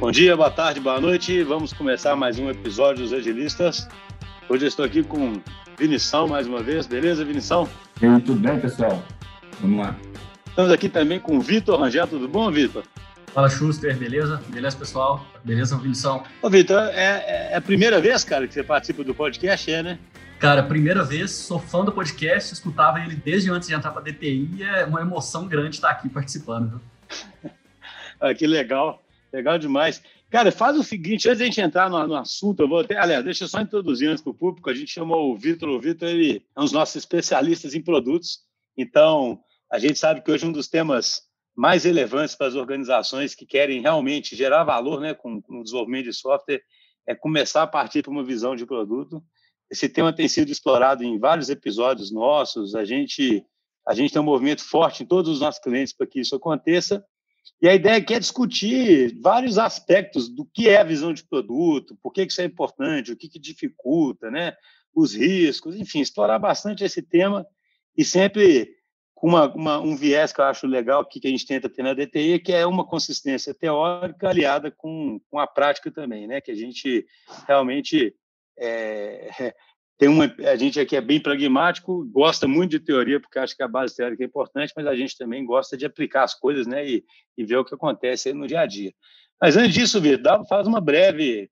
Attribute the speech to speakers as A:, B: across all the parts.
A: Bom dia, boa tarde, boa noite. Vamos começar mais um episódio dos Agilistas. Hoje eu estou aqui com Vinição mais uma vez, beleza, Vinição?
B: E aí, tudo bem, pessoal? Vamos lá.
A: Estamos aqui também com o Vitor Rangel, tudo bom, Vitor?
C: Fala, Schuster, beleza? Beleza, pessoal? Beleza, Vinição?
A: Ô, Vitor, é, é, a primeira vez, cara, que você participa do podcast, é, né?
C: Cara, primeira vez, sou fã do podcast, escutava ele desde antes de entrar para a DTI e é uma emoção grande estar aqui participando.
A: Viu? ah, que legal, legal demais. Cara, faz o seguinte, antes de a gente entrar no, no assunto, eu vou até, aliás, deixa eu só introduzir antes para o público, a gente chamou o Vitor, o Vitor ele é um dos nossos especialistas em produtos, então a gente sabe que hoje um dos temas mais relevantes para as organizações que querem realmente gerar valor né, com, com o desenvolvimento de software é começar a partir para uma visão de produto. Esse tema tem sido explorado em vários episódios nossos, a gente, a gente tem um movimento forte em todos os nossos clientes para que isso aconteça, e a ideia aqui é discutir vários aspectos do que é a visão de produto, por que isso é importante, o que, que dificulta, né? os riscos, enfim, explorar bastante esse tema e sempre com uma, uma, um viés que eu acho legal que, que a gente tenta ter na DTI, que é uma consistência teórica aliada com, com a prática também, né? que a gente realmente é, tem uma, a gente aqui é bem pragmático, gosta muito de teoria, porque acha que a base teórica é importante, mas a gente também gosta de aplicar as coisas né, e, e ver o que acontece no dia a dia. Mas antes disso, Vitor, faz uma breve,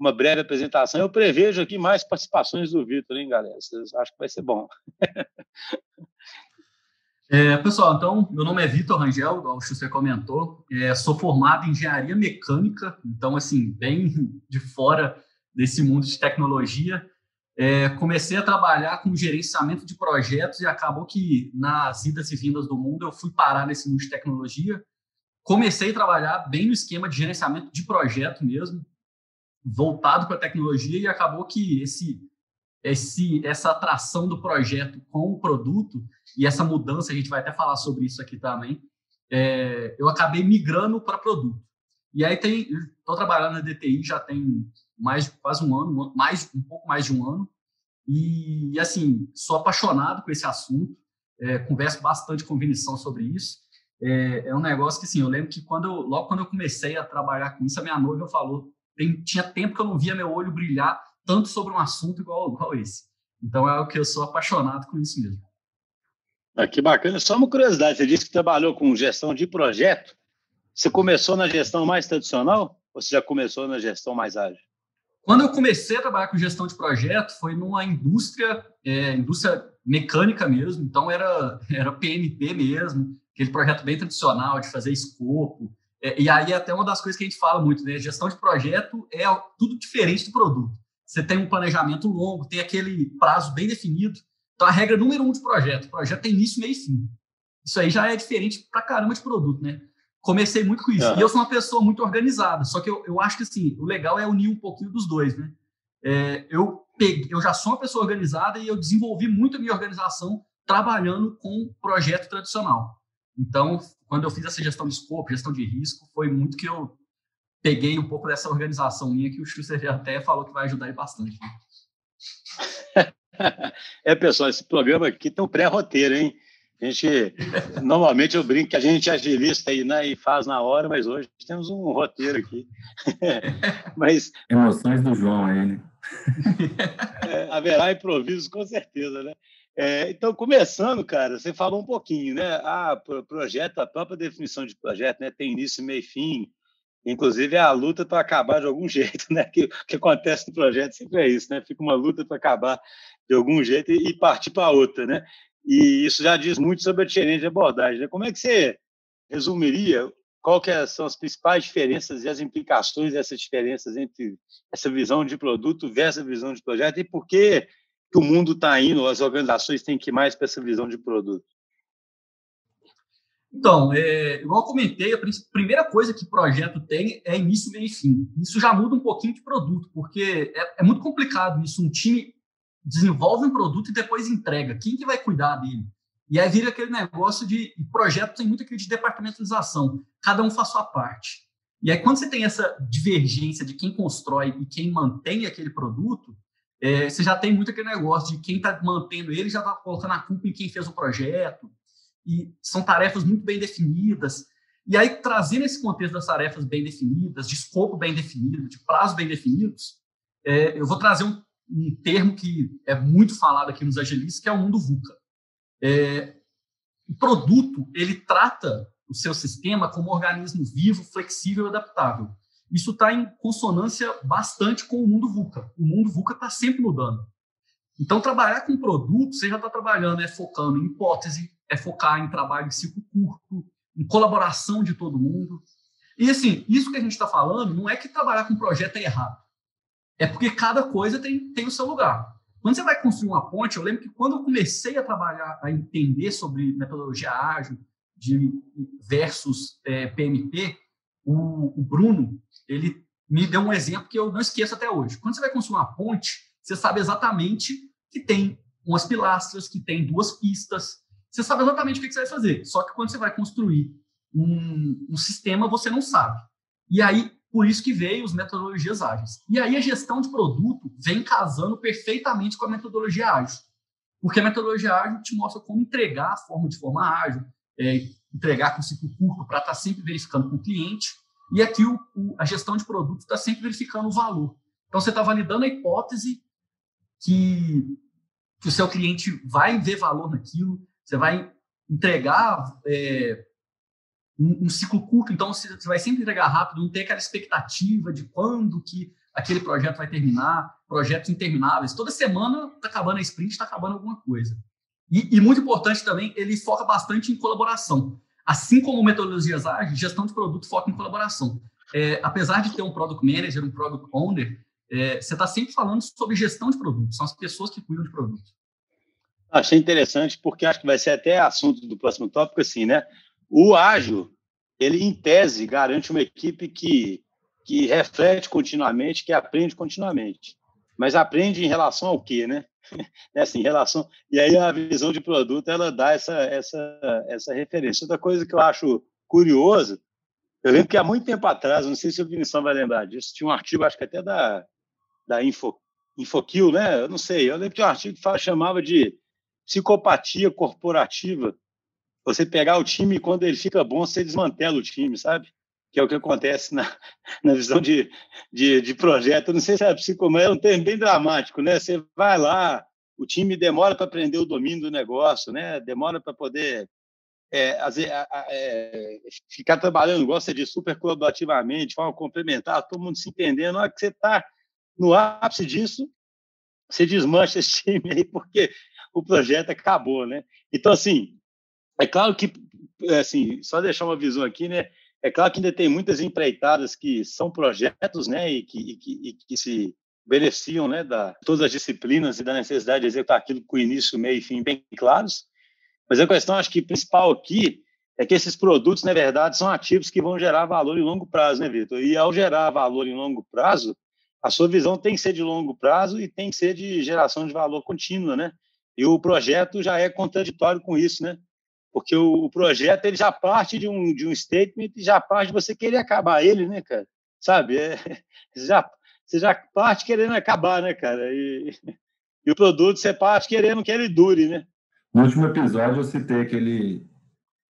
A: uma breve apresentação. Eu prevejo aqui mais participações do Vitor, hein, galera? Vocês acham que vai ser bom.
C: É, pessoal, então, meu nome é Vitor Rangel, igual o Xuxa comentou, é, sou formado em engenharia mecânica, então, assim, bem de fora desse mundo de tecnologia. É, comecei a trabalhar com gerenciamento de projetos e acabou que nas idas e vindas do mundo eu fui parar nesse mundo de tecnologia. Comecei a trabalhar bem no esquema de gerenciamento de projeto mesmo, voltado para a tecnologia e acabou que esse, esse essa atração do projeto com o produto e essa mudança a gente vai até falar sobre isso aqui também. É, eu acabei migrando para produto. E aí tem, estou trabalhando na DTI já tem mais quase um ano, mais um pouco mais de um ano. E, assim, sou apaixonado com esse assunto, é, converso bastante com Vinição sobre isso. É, é, um negócio que, assim, eu lembro que quando eu, logo quando eu comecei a trabalhar com isso, a minha noiva falou, tem, tinha tempo que eu não via meu olho brilhar tanto sobre um assunto igual, igual esse. Então, é o que eu sou apaixonado com isso mesmo.
A: Ah, que bacana. Só uma curiosidade, você disse que trabalhou com gestão de projeto. Você começou na gestão mais tradicional ou você já começou na gestão mais ágil?
C: Quando eu comecei a trabalhar com gestão de projeto, foi numa indústria, é, indústria mecânica mesmo, então era, era PMP mesmo, aquele projeto bem tradicional de fazer escopo. É, e aí até uma das coisas que a gente fala muito, né? Gestão de projeto é tudo diferente do produto. Você tem um planejamento longo, tem aquele prazo bem definido. Então a regra número um de projeto, projeto tem início, meio e fim. Isso aí já é diferente pra caramba de produto, né? Comecei muito com isso. Uhum. E eu sou uma pessoa muito organizada, só que eu, eu acho que assim, o legal é unir um pouquinho dos dois, né? É, eu, peguei, eu já sou uma pessoa organizada e eu desenvolvi muito a minha organização trabalhando com projeto tradicional. Então, quando eu fiz essa gestão de escopo, gestão de risco, foi muito que eu peguei um pouco dessa organização minha que o Schuster já até falou que vai ajudar aí bastante.
A: Né? É, pessoal, esse programa aqui tem um pré-roteiro, hein? A gente, normalmente eu brinco que a gente é agilista e, né, e faz na hora, mas hoje temos um roteiro aqui. mas,
B: Emoções do João aí, né?
A: é, haverá improviso, com certeza, né? É, então, começando, cara, você falou um pouquinho, né? Ah, projeto, a própria definição de projeto, né? Tem início, meio e fim. Inclusive, a luta para acabar de algum jeito, né? Que, o que acontece no projeto sempre é isso, né? Fica uma luta para acabar de algum jeito e, e partir para outra, né? E isso já diz muito sobre a diferente abordagem. Né? Como é que você resumiria que é, são as principais diferenças e as implicações dessas diferenças entre essa visão de produto versus a visão de projeto e por que, que o mundo está indo, as organizações têm que ir mais para essa visão de produto?
C: Então, é, igual eu comentei, a primeira coisa que projeto tem é início, meio e fim. Isso já muda um pouquinho de produto, porque é, é muito complicado isso. Um time desenvolve um produto e depois entrega. Quem que vai cuidar dele? E aí vira aquele negócio de projeto tem muito aquele de departamentalização. Cada um faz sua parte. E aí quando você tem essa divergência de quem constrói e quem mantém aquele produto, é, você já tem muito aquele negócio de quem está mantendo ele já está colocando a culpa em quem fez o projeto. E são tarefas muito bem definidas. E aí, trazendo esse contexto das tarefas bem definidas, de escopo bem definido, de prazos bem definidos, é, eu vou trazer um, um, termo que é muito falado aqui nos agilistas, que é o mundo VUCA. É, o produto, ele trata o seu sistema como um organismo vivo, flexível e adaptável. Isso está em consonância bastante com o mundo VUCA. O mundo VUCA está sempre mudando. Então, trabalhar com produto, você já está trabalhando, é focando em hipótese, é focar em trabalho de ciclo curto, em colaboração de todo mundo. E, assim, isso que a gente está falando não é que trabalhar com projeto é errado. É porque cada coisa tem, tem o seu lugar. Quando você vai construir uma ponte, eu lembro que quando eu comecei a trabalhar, a entender sobre metodologia ágil de versus é, PMP, o, o Bruno, ele me deu um exemplo que eu não esqueço até hoje. Quando você vai construir uma ponte, você sabe exatamente que tem umas pilastras, que tem duas pistas, você sabe exatamente o que você vai fazer. Só que quando você vai construir um, um sistema, você não sabe. E aí, por isso que veio as metodologias ágeis. E aí a gestão de produto vem casando perfeitamente com a metodologia ágil. Porque a metodologia ágil te mostra como entregar a forma de forma ágil, é, entregar com ciclo curto para estar tá sempre verificando com o cliente. E aqui o, o, a gestão de produto está sempre verificando o valor. Então você está validando a hipótese que, que o seu cliente vai ver valor naquilo, você vai entregar é, um, um, ciclo curto, então você, vai sempre entregar rápido, não tem aquela expectativa de quando que aquele projeto vai terminar, projetos intermináveis. Toda semana está acabando a sprint, está acabando alguma coisa. E, e, muito importante também, ele foca bastante em colaboração. Assim como metodologias ágeis, gestão de produto foca em colaboração. É, apesar de ter um product manager, um product owner, é, você está sempre falando sobre gestão de produto, são as pessoas que cuidam de produto.
A: Achei interessante, porque acho que vai ser até assunto do próximo tópico, assim, né? O ágil, ele, em tese, garante uma equipe que, que reflete continuamente, que aprende continuamente. Mas aprende em relação ao quê, né? É assim, em relação... E aí a visão de produto, ela dá essa, essa, essa referência. Outra coisa que eu acho curiosa, eu lembro que há muito tempo atrás, não sei se o Vinição vai lembrar disso, tinha um artigo, acho que até da, da Info, Infokill, né? Eu não sei, eu lembro que um artigo que chamava de psicopatia corporativa. Você pegar o time e quando ele fica bom, você desmantela o time, sabe? Que é o que acontece na, na visão de, de, de projeto. Eu não sei se é psicomagia, é um termo bem dramático, né? Você vai lá, o time demora para aprender o domínio do negócio, né? Demora para poder é, é, ficar trabalhando, gosta de super colaborativamente, de forma complementar, todo mundo se entendendo. Na hora que você está no ápice disso, você desmancha esse time aí, porque o projeto acabou, né? Então, assim, é claro que, assim, só deixar uma visão aqui, né? É claro que ainda tem muitas empreitadas que são projetos, né? E que, e que, e que se beneficiam, né? Da todas as disciplinas e da necessidade de executar aquilo com início, meio e fim bem claros. Mas a questão, acho que principal aqui é que esses produtos, na verdade, são ativos que vão gerar valor em longo prazo, né, Vitor? E ao gerar valor em longo prazo, a sua visão tem que ser de longo prazo e tem que ser de geração de valor contínua, né? E o projeto já é contraditório com isso, né? Porque o, o projeto ele já parte de um, de um statement e já parte de você querer acabar ele, né, cara? Sabe? É, já, você já parte querendo acabar, né, cara? E, e o produto você parte querendo que ele dure, né?
B: No último episódio eu citei aquele,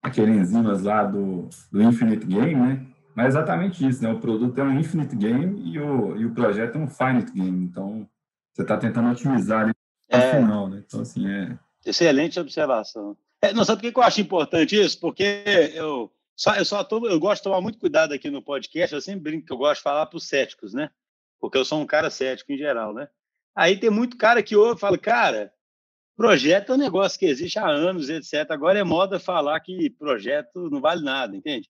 B: aquele enzimas lá do, do Infinite Game, né? Mas é exatamente isso, né? O produto é um Infinite Game e o, e o projeto é um Finite Game. Então, você está tentando otimizar é, final, né? Então, assim, é...
A: Excelente observação. É, não sabe por que eu acho importante isso? Porque eu só, eu só tô, eu gosto de tomar muito cuidado aqui no podcast, eu sempre brinco que eu gosto de falar para os céticos, né? Porque eu sou um cara cético em geral, né? Aí tem muito cara que ouve e fala, cara, projeto é um negócio que existe há anos, etc. Agora é moda falar que projeto não vale nada, entende?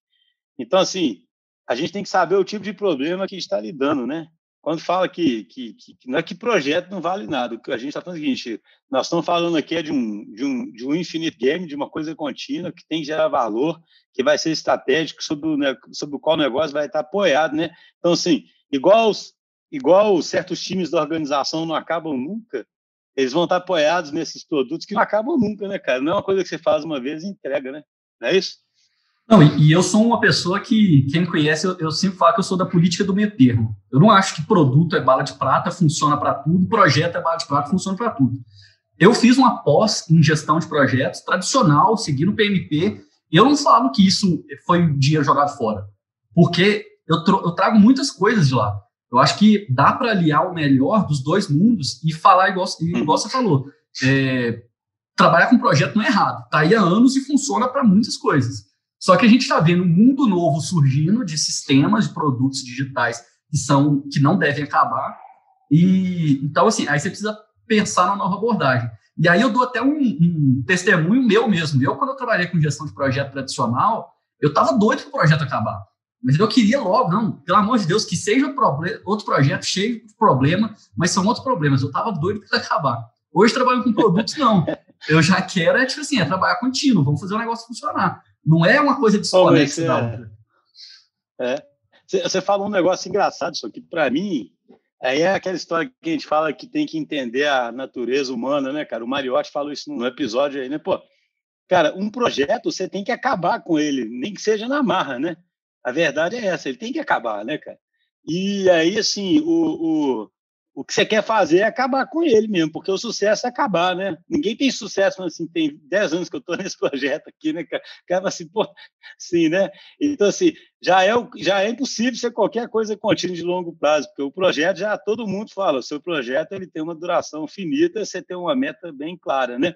A: Então, assim, a gente tem que saber o tipo de problema que está lidando, né? Quando fala que, que, que, não é que projeto não vale nada, a gente está falando é o seguinte, nós estamos falando aqui é de um, de, um, de um infinite game, de uma coisa contínua, que tem que gerar valor, que vai ser estratégico, sobre o, sobre o qual o negócio vai estar apoiado, né? Então, assim, igual, igual certos times da organização não acabam nunca, eles vão estar apoiados nesses produtos que não acabam nunca, né, cara? Não é uma coisa que você faz uma vez e entrega, né? Não é isso?
C: Não, e, e, eu sou uma pessoa que, quem me conhece, eu, eu, sempre falo que eu sou da política do meio termo. Eu não acho que produto é bala de prata, funciona para tudo, projeto é bala de prata, funciona para tudo. Eu fiz uma pós em gestão de projetos tradicional, seguindo o PMP, Eu não falo que isso foi dinheiro jogado fora, porque eu, eu trago muitas coisas de lá. Eu acho que dá para aliar o melhor dos dois mundos e falar igual, igual você falou. É, trabalhar com projeto não é errado. Está aí há anos e funciona para muitas coisas. Só que a gente está vendo um mundo novo surgindo de sistemas, de produtos digitais que são que não devem acabar. E então assim, aí você precisa pensar na nova abordagem. E aí eu dou até um, um testemunho meu mesmo. Eu quando eu trabalhei com gestão de projeto tradicional, eu estava doido para o projeto acabar. Mas eu queria logo, não, pelo amor de Deus, que seja outro projeto cheio de problema, mas são outros problemas. Eu estava doido para acabar. Hoje trabalho com produtos, não. Eu já quero, é tipo assim, é trabalhar contínuo, vamos fazer o negócio funcionar. Não é uma coisa desconexa da outra.
A: É. Você falou um negócio engraçado, isso aqui, para mim, aí é aquela história que a gente fala que tem que entender a natureza humana, né, cara? O Mariotti falou isso no episódio aí, né? Pô, cara, um projeto você tem que acabar com ele, nem que seja na marra, né? A verdade é essa, ele tem que acabar, né, cara? E aí, assim, o, o, o que você quer fazer é acabar com ele mesmo, porque o sucesso é acabar, né? Ninguém tem sucesso, assim, tem 10 anos que eu estou nesse projeto aqui, né, cara? Cara, assim, pô, sim, né? Então, assim, já é, já é impossível ser qualquer coisa contínua de longo prazo, porque o projeto já todo mundo fala, o seu projeto ele tem uma duração finita, você tem uma meta bem clara, né?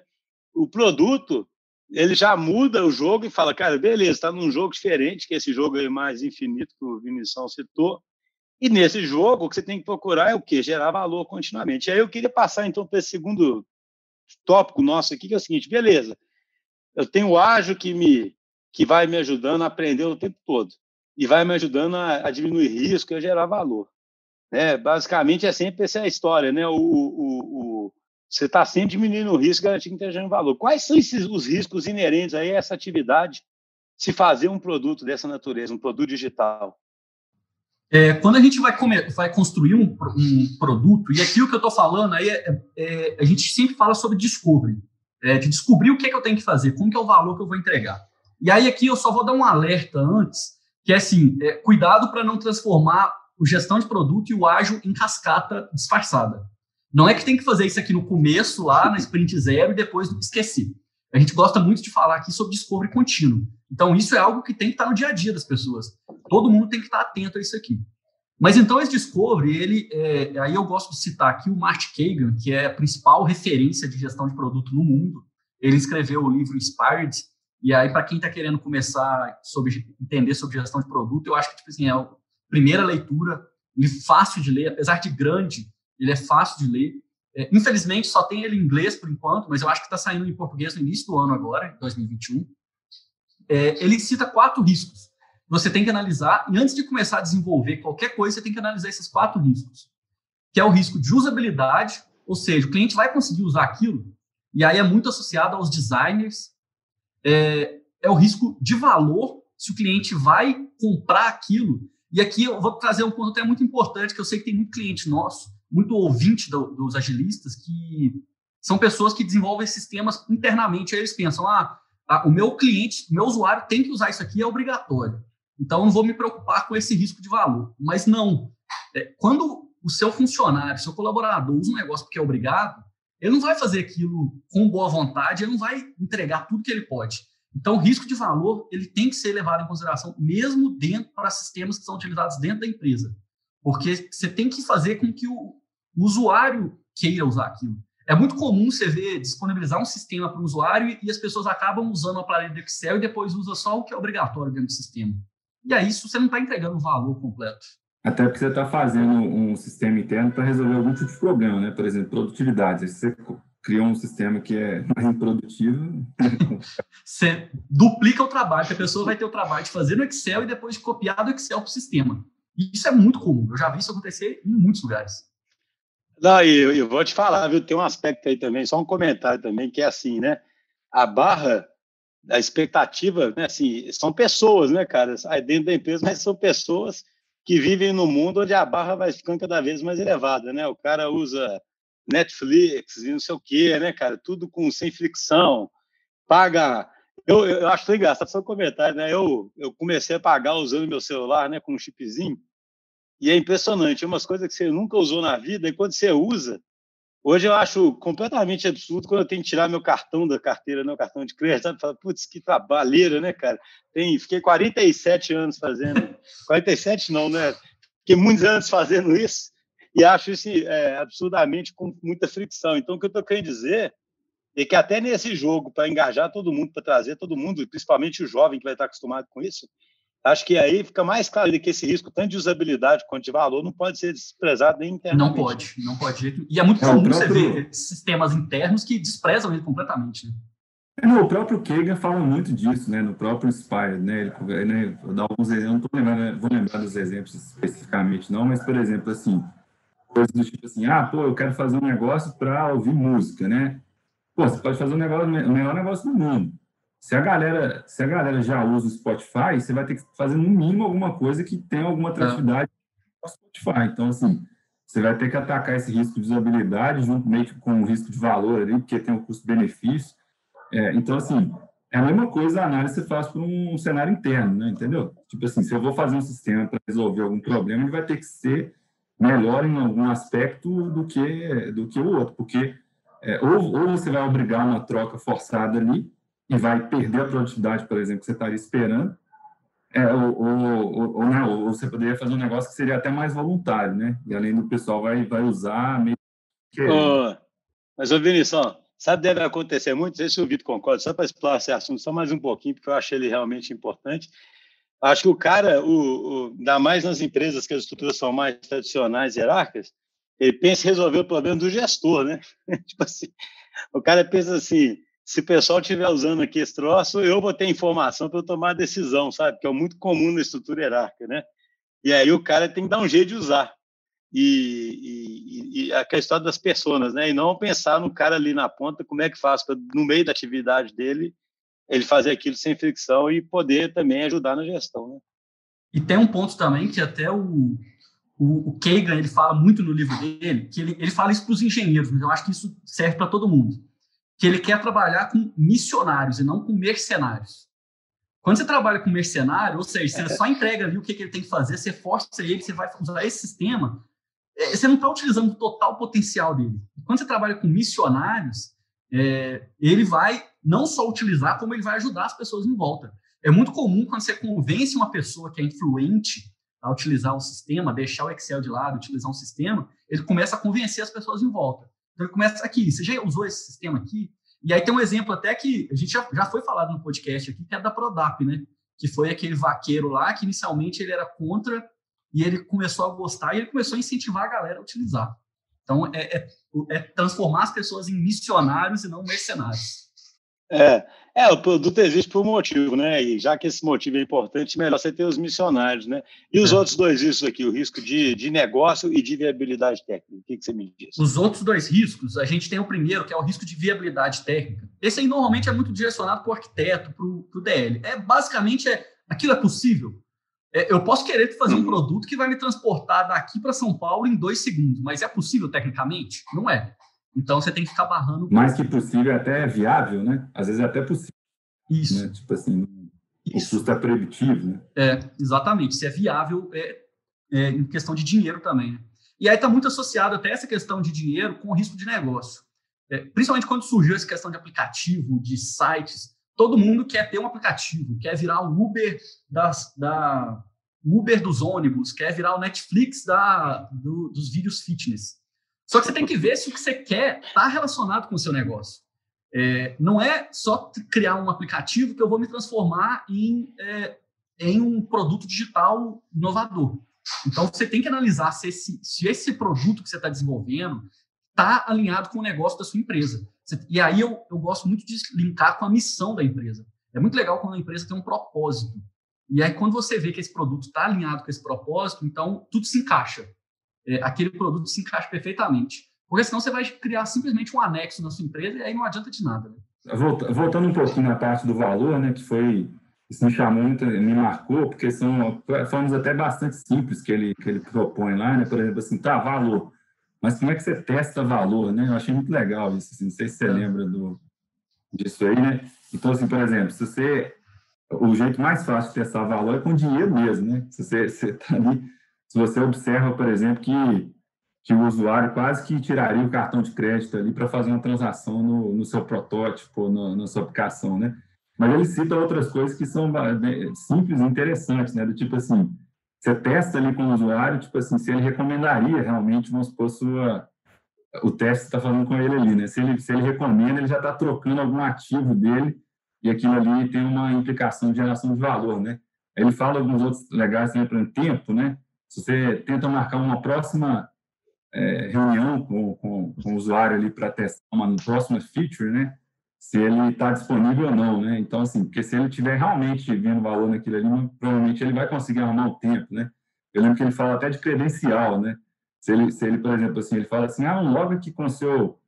A: O produto, ele já muda o jogo e fala, cara, beleza, está num jogo diferente, que esse jogo é mais infinito que o Vinição citou, e nesse jogo o que você tem que procurar é o quê? Gerar valor continuamente. E aí eu queria passar então para esse segundo tópico nosso aqui, que é o seguinte, beleza, eu tenho o ágil que me que vai me ajudando a aprender o tempo todo e vai me ajudando a, a diminuir risco e a gerar valor. Né? Basicamente é sempre essa história, né? O, o, o, você está sempre diminuindo o risco, garantindo que esteja valor. Quais são esses, os riscos inerentes a essa atividade se fazer um produto dessa natureza, um produto digital?
C: É, quando a gente vai, comer, vai construir um, um, produto, e aqui o que eu estou falando aí é, é, a gente sempre fala sobre discovery, é, de descobrir o que, é que eu tenho que fazer, como que é o valor que eu vou entregar. E aí aqui eu só vou dar um alerta antes, que é assim, é, cuidado para não transformar o gestão de produto e o ágil em cascata disfarçada. Não é que tem que fazer isso aqui no começo, lá na sprint zero, e depois esquecer. A gente gosta muito de falar aqui sobre discovery contínuo. Então, isso é algo que tem que estar no dia a dia das pessoas. Todo mundo tem que estar atento a isso aqui. Mas então, esse discovery, ele, é, aí eu gosto de citar aqui o Mart Kagan, que é a principal referência de gestão de produto no mundo. Ele escreveu o livro Inspired, e aí, para quem está querendo começar sobre entender sobre gestão de produto, eu acho que tipo assim, é a primeira leitura, ele fácil de ler, apesar de grande, ele é fácil de ler. É, infelizmente, só tem ele em inglês por enquanto, mas eu acho que está saindo em português no início do ano agora, 2021. É, ele cita quatro riscos. Você tem que analisar, e antes de começar a desenvolver qualquer coisa, você tem que analisar esses quatro riscos. Que é o risco de usabilidade, ou seja, o cliente vai conseguir usar aquilo, e aí é muito associado aos designers. É, é o risco de valor, se o cliente vai comprar aquilo. E aqui eu vou trazer um ponto até muito importante, que eu sei que tem muito cliente nosso muito ouvinte do, dos agilistas que são pessoas que desenvolvem sistemas internamente. Aí eles pensam, ah, o meu cliente, o meu usuário tem que usar isso aqui, é obrigatório. Então, não vou me preocupar com esse risco de valor. Mas não. É, quando o seu funcionário, seu colaborador usa um negócio porque é obrigado, ele não vai fazer aquilo com boa vontade, ele não vai entregar tudo que ele pode. Então, o risco de valor ele tem que ser levado em consideração, mesmo dentro para sistemas que são utilizados dentro da empresa. Porque você tem que fazer com que o, usuário queira usar aquilo. É muito comum você ver disponibilizar um sistema para o usuário e, as pessoas acabam usando o aparelho do Excel e depois usa só o que é obrigatório dentro do sistema. E aí isso você não está entregando o valor completo.
B: Até porque você está fazendo um sistema interno para resolver algum tipo de problema, né? Por exemplo, produtividade. Você criou um sistema que é mais improdutivo.
C: você duplica o trabalho, que a pessoa vai ter o trabalho de fazer no Excel e depois de copiar do Excel para o sistema. Isso é muito comum. Eu já vi isso acontecer em muitos lugares.
A: Não, e eu, eu, vou te falar, viu? Tem um aspecto aí também, só um comentário também, que é assim, né? A barra da expectativa, né? Assim, são pessoas, né, cara? Aí dentro da empresa, mas são pessoas que vivem no mundo onde a barra vai ficando cada vez mais elevada, né? O cara usa Netflix e não sei o quê, né, cara? Tudo com sem fricção, paga. Eu, eu acho engraçado só um comentário, né? Eu, eu comecei a pagar usando meu celular, né, com um chipzinho. E é impressionante, umas coisas que você nunca usou na vida, e quando você usa, Hoje eu acho completamente absurdo quando eu tenho que tirar meu cartão da carteira, meu cartão de crédito, sabe? Fala, putz, que trabalheira, né, cara? Tem, fiquei 47 anos fazendo. 47 não, né? Fiquei muitos anos fazendo isso e acho isso é, absurdamente com muita fricção. Então, o que eu estou querendo dizer é que até nesse jogo, para engajar todo mundo, para trazer todo mundo, principalmente o jovem que vai estar acostumado com isso, acho que aí fica mais claro que esse risco, tanto de usabilidade quanto de valor, não pode ser desprezado nem internamente.
C: Não pode, não pode. E é muito é, comum próprio... você ver sistemas internos que desprezam ele completamente. Né?
B: É, o próprio Kagan fala muito disso, né? No próprio Spire, né? Ele, né vou dar alguns exemplos, não lembrando, vou lembrar dos exemplos especificamente, não, mas, por exemplo, assim, coisas do tipo assim, ah, pô, eu quero fazer um negócio para ouvir música, né? Pô, você pode fazer um negócio, o melhor negócio do mundo. Se a galera, se a galera já usa o Spotify, você vai ter que fazer no mínimo alguma coisa que tenha alguma atratividade no Spotify. Então, assim, você vai ter que atacar esse risco de usabilidade junto meio que com o risco de valor ali, porque tem o um custo-benefício. É, então, assim, é a mesma coisa a análise que você faz para um cenário interno, né? Entendeu? Tipo assim, se eu vou fazer um sistema para resolver algum problema, ele vai ter que ser melhor em algum aspecto do que do que o outro, porque é, ou, ou você vai obrigar uma troca forçada ali, e vai perder a produtividade, por exemplo, que você estaria esperando, é, ou, ou, ou, não, ou você poderia fazer um negócio que seria até mais voluntário, né? E além do pessoal vai, vai usar meio que...
A: Oh, mas, ô Vinícius, sabe deve acontecer muito, não sei se o Vitor concorda, só para explorar esse assunto só mais um pouquinho, porque eu acho ele realmente importante. Acho que o cara, o, o, ainda mais nas empresas que as estruturas são mais tradicionais hierárquicas, ele pensa em resolver o problema do gestor, né? tipo assim, o cara pensa assim, se o pessoal estiver usando aqui esse troço, eu vou ter informação para eu tomar a decisão, sabe? Que é muito comum na estrutura hierárquica, né? E aí o cara tem que dar um jeito de usar. E, e, e a questão das pessoas, né? E não pensar no cara ali na ponta, como é que faz para, no meio da atividade dele, ele fazer aquilo sem fricção e poder também ajudar na gestão, né?
C: E tem um ponto também que até o, o, o Kagan, ele fala muito no livro dele, que ele, ele fala isso para os engenheiros, mas eu acho que isso serve para todo mundo que ele quer trabalhar com missionários e não com mercenários. Quando você trabalha com mercenário, ou seja, você só entrega ali o que, ele tem que fazer, você força ele, você vai usar esse sistema, é, você não está utilizando o total potencial dele. Quando você trabalha com missionários, é, ele vai não só utilizar, como ele vai ajudar as pessoas em volta. É muito comum quando você convence uma pessoa que é influente a utilizar um sistema, deixar o Excel de lado, utilizar um sistema, ele começa a convencer as pessoas em volta. Então começa aqui, você já usou esse sistema aqui? E aí tem um exemplo até que a gente já, já foi falado no podcast aqui, que é da Prodap, né? Que foi aquele vaqueiro lá que inicialmente ele era contra e ele começou a gostar e ele começou a incentivar a galera a utilizar. Então é, é, é transformar as pessoas em missionários e não mercenários.
A: É, é, o produto existe por um motivo, né? E já que esse motivo é importante, melhor você ter os missionários, né? E os é. outros dois riscos aqui, o risco de, de negócio e de viabilidade técnica. O que, que você me diz?
C: Os outros dois riscos, a gente tem o primeiro, que é o risco de viabilidade técnica. Esse aí normalmente é muito direcionado para o arquiteto, para o DL. É, basicamente, é, aquilo é possível? É, eu posso querer fazer uhum. um produto que vai me transportar daqui para São Paulo em dois segundos, mas é possível tecnicamente? Não é. Então você tem que ficar barrando.
B: Mais que possível, é até viável, né? Às vezes é até possível.
C: Isso.
B: Né? Tipo assim, Isso. o custo é proibitivo, né?
C: É, exatamente. Se é viável, é, é em questão de dinheiro também. Né? E aí está muito associado até essa questão de dinheiro com o risco de negócio. É, principalmente quando surgiu essa questão de aplicativo, de sites, todo mundo quer ter um aplicativo, quer virar o Uber das, da Uber dos ônibus, quer virar o Netflix da, do, dos vídeos fitness. Só que você tem que ver se o que você quer está relacionado com o seu negócio. É, não é só criar um aplicativo que eu vou me transformar em, é, em um produto digital inovador. Então, você tem que analisar se esse, se esse produto que você está desenvolvendo está alinhado com o negócio da sua empresa. E aí eu, eu gosto muito de linkar com a missão da empresa. É muito legal quando a empresa tem um propósito. E aí, quando você vê que esse produto está alinhado com esse propósito, então tudo se encaixa. É, aquele produto se encaixa perfeitamente. Porque senão você vai criar simplesmente um anexo na sua empresa e aí não adianta de nada. Né?
B: Voltando um pouquinho na parte do valor, né, que foi isso me chamou muito, me marcou, porque são formas até bastante simples que ele, que ele propõe lá, né? Por exemplo, assim, tá, valor. Mas como é que você testa valor, né? Eu achei muito legal isso, assim, não sei se você é. lembra do, disso aí, né? Então, assim, por exemplo, se você... O jeito mais fácil de testar valor é com dinheiro mesmo, né? Se você, você tá ali... Se você observa, por exemplo, que que o usuário quase que tiraria o cartão de crédito ali para fazer uma transação no, no seu protótipo, no, na sua aplicação, né? Mas ele cita outras coisas que são simples e interessantes, né? Do tipo assim, você testa ali com o usuário, tipo assim, se ele recomendaria realmente, vamos supor, sua, o teste está falando com ele ali, né? Se ele, se ele recomenda, ele já está trocando algum ativo dele e aquilo ali tem uma implicação de geração de valor, né? Ele fala alguns outros legais também, por exemplo, tempo, né? Se você tenta marcar uma próxima é, reunião com, com, com, o usuário ali para testar uma próxima feature, né? Se ele está disponível ou não, né? Então, assim, porque se ele tiver realmente vendo valor naquilo ali, provavelmente ele vai conseguir arrumar o tempo, né? Eu lembro que ele fala até de credencial, né? Se ele, se ele por exemplo, assim, ele fala assim, ah, um logo aqui com seu,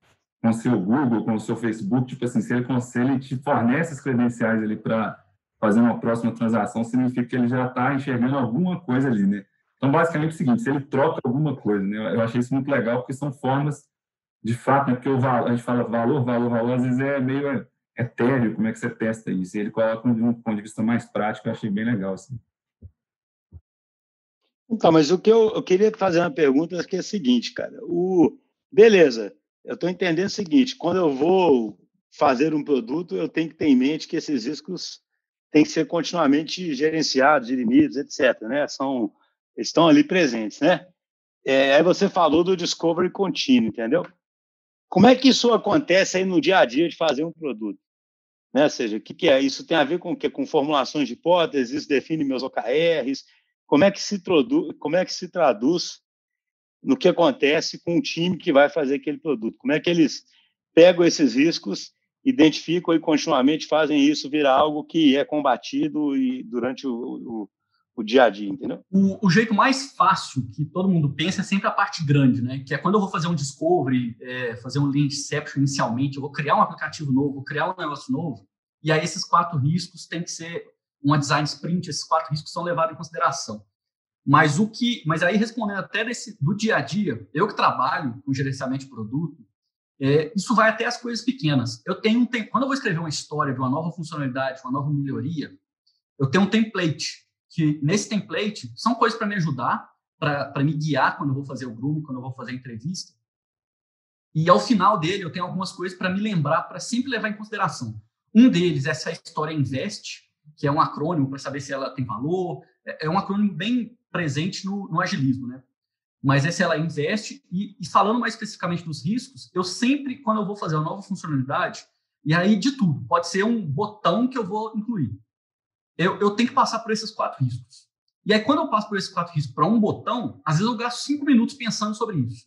B: com seu Google, com seu Facebook, tipo assim, se ele, se ele te fornece as credenciais ali para fazer uma próxima transação, significa que ele já está enxergando alguma coisa ali, né? Então, basicamente é o seguinte, se ele troca alguma coisa, né? Eu achei isso muito legal, porque são formas, de fato, né? Porque o, a gente fala valor, valor, valor, às vezes é meio etéreo, como é que você testa isso? E ele coloca de um ponto de vista mais prático, eu achei bem legal, assim.
A: Então, mas o que eu, eu queria fazer uma pergunta que é a seguinte, cara. O, beleza, eu estou entendendo o seguinte: quando eu vou fazer um produto, eu tenho que ter em mente que esses riscos têm que ser continuamente gerenciados, dirimidos, etc. Né? São, estão ali presentes, né? É, aí você falou do discovery contínuo, entendeu? Como é que isso acontece aí no dia a dia de fazer um produto? Né? Ou seja, o que, que é? Isso tem a ver com o quê? Com formulações de hipóteses, isso define meus OKRs, como é que se traduz, como é que se traduz no que acontece com o time que vai fazer aquele produto? Como é que eles pegam esses riscos, identificam e continuamente fazem isso virar algo que é combatido e durante o, o, o dia a dia, entendeu?
C: O, o, jeito mais fácil que todo mundo pensa é sempre a parte grande, né? Que é quando eu vou fazer um discovery, é, fazer um lead inicialmente, eu vou criar um aplicativo novo, vou criar um negócio novo, e aí esses quatro riscos têm que ser uma design sprint, esses quatro riscos são levados em consideração. Mas o que, mas aí respondendo até desse, do dia a dia, eu que trabalho com gerenciamento de produto, é, isso vai até as coisas pequenas. Eu tenho um quando eu vou escrever uma história de uma nova funcionalidade, uma nova melhoria, eu tenho um template que nesse template são coisas para me ajudar, para me guiar quando eu vou fazer o grooming, quando eu vou fazer a entrevista. E ao final dele eu tenho algumas coisas para me lembrar, para sempre levar em consideração. Um deles é essa história Invest, que é um acrônimo para saber se ela tem valor. É, é um acrônimo bem presente no, no agilismo, né? Mas essa ela investe e, e, falando mais especificamente dos riscos, eu sempre, quando eu vou fazer uma nova funcionalidade, e aí de tudo, pode ser um botão que eu vou incluir. Eu, eu tenho que passar por esses quatro riscos. E aí, quando eu passo por esses quatro riscos para um botão, às vezes eu gasto cinco minutos pensando sobre isso.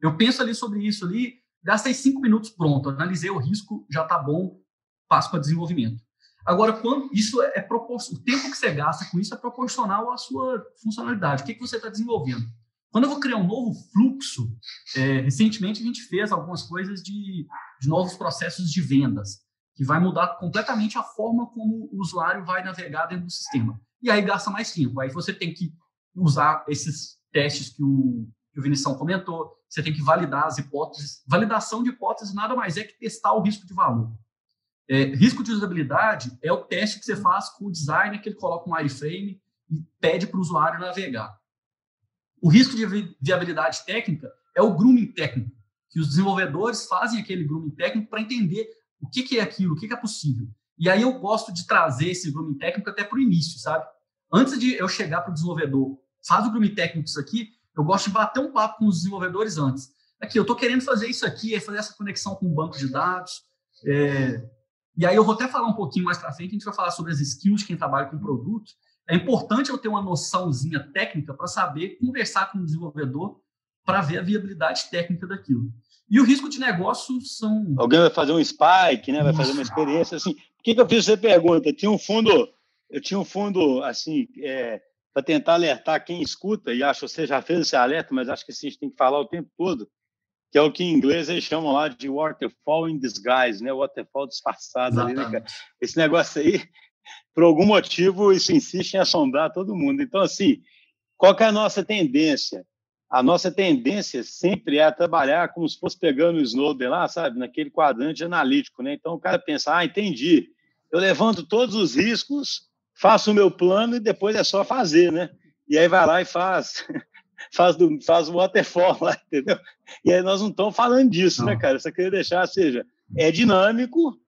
C: Eu penso ali sobre isso ali, gastei cinco minutos, pronto, analisei o risco, já está bom, passo para desenvolvimento. Agora, quando isso é, é o tempo que você gasta com isso é proporcional à sua funcionalidade. O que, que você está desenvolvendo? Quando eu vou criar um novo fluxo, é, recentemente a gente fez algumas coisas de, de novos processos de vendas, que vai mudar completamente a forma como o usuário vai navegar dentro do sistema. E aí gasta mais tempo. Aí você tem que usar esses testes que o, que o Vinição comentou, você tem que validar as hipóteses. Validação de hipóteses nada mais é que testar o risco de valor. É, risco de usabilidade é o teste que você faz com o designer que ele coloca um wireframe e pede para o usuário navegar. O risco de viabilidade técnica é o grooming técnico, que os desenvolvedores fazem aquele grooming técnico para entender o que, que, é aquilo, o que, que, é possível. E aí eu gosto de trazer esse grooming técnico até para o início, sabe? Antes de eu chegar para o desenvolvedor, faz o grooming técnico isso aqui, eu gosto de bater um papo com os desenvolvedores antes. Aqui, eu estou querendo fazer isso aqui, é fazer essa conexão com o banco de dados, é, e aí eu vou até falar um pouquinho mais para frente, a gente vai falar sobre as skills de quem trabalha com produto. É importante eu ter uma noçãozinha técnica para saber conversar com o desenvolvedor para ver a viabilidade técnica daquilo. E o risco de negócio são.
A: Alguém vai fazer um spike, né? vai fazer uma experiência assim. Por que, que eu fiz essa pergunta? Tinha um fundo, eu tinha um fundo assim, é, para tentar alertar quem escuta, e acho que você já fez esse alerta, mas acho que assim, a gente tem que falar o tempo todo que é o que em inglês eles chamam lá de waterfall in disguise, né? Waterfall disfarçado ali, né, cara? Esse negócio aí, por algum motivo, isso insiste em assombrar todo mundo. Então, assim, qual é a nossa tendência? A nossa tendência sempre é trabalhar como se fosse pegando o Snowden lá, sabe? Naquele quadrante analítico, né? Então, o cara pensa, ah, entendi. Eu levanto todos os riscos, faço o meu plano e depois é só fazer, né? E aí vai lá e faz faz, do, faz o waterfall lá, entendeu? E aí nós não estamos falando disso, né, não. né, cara? Só queria deixar, seja, é dinâmico,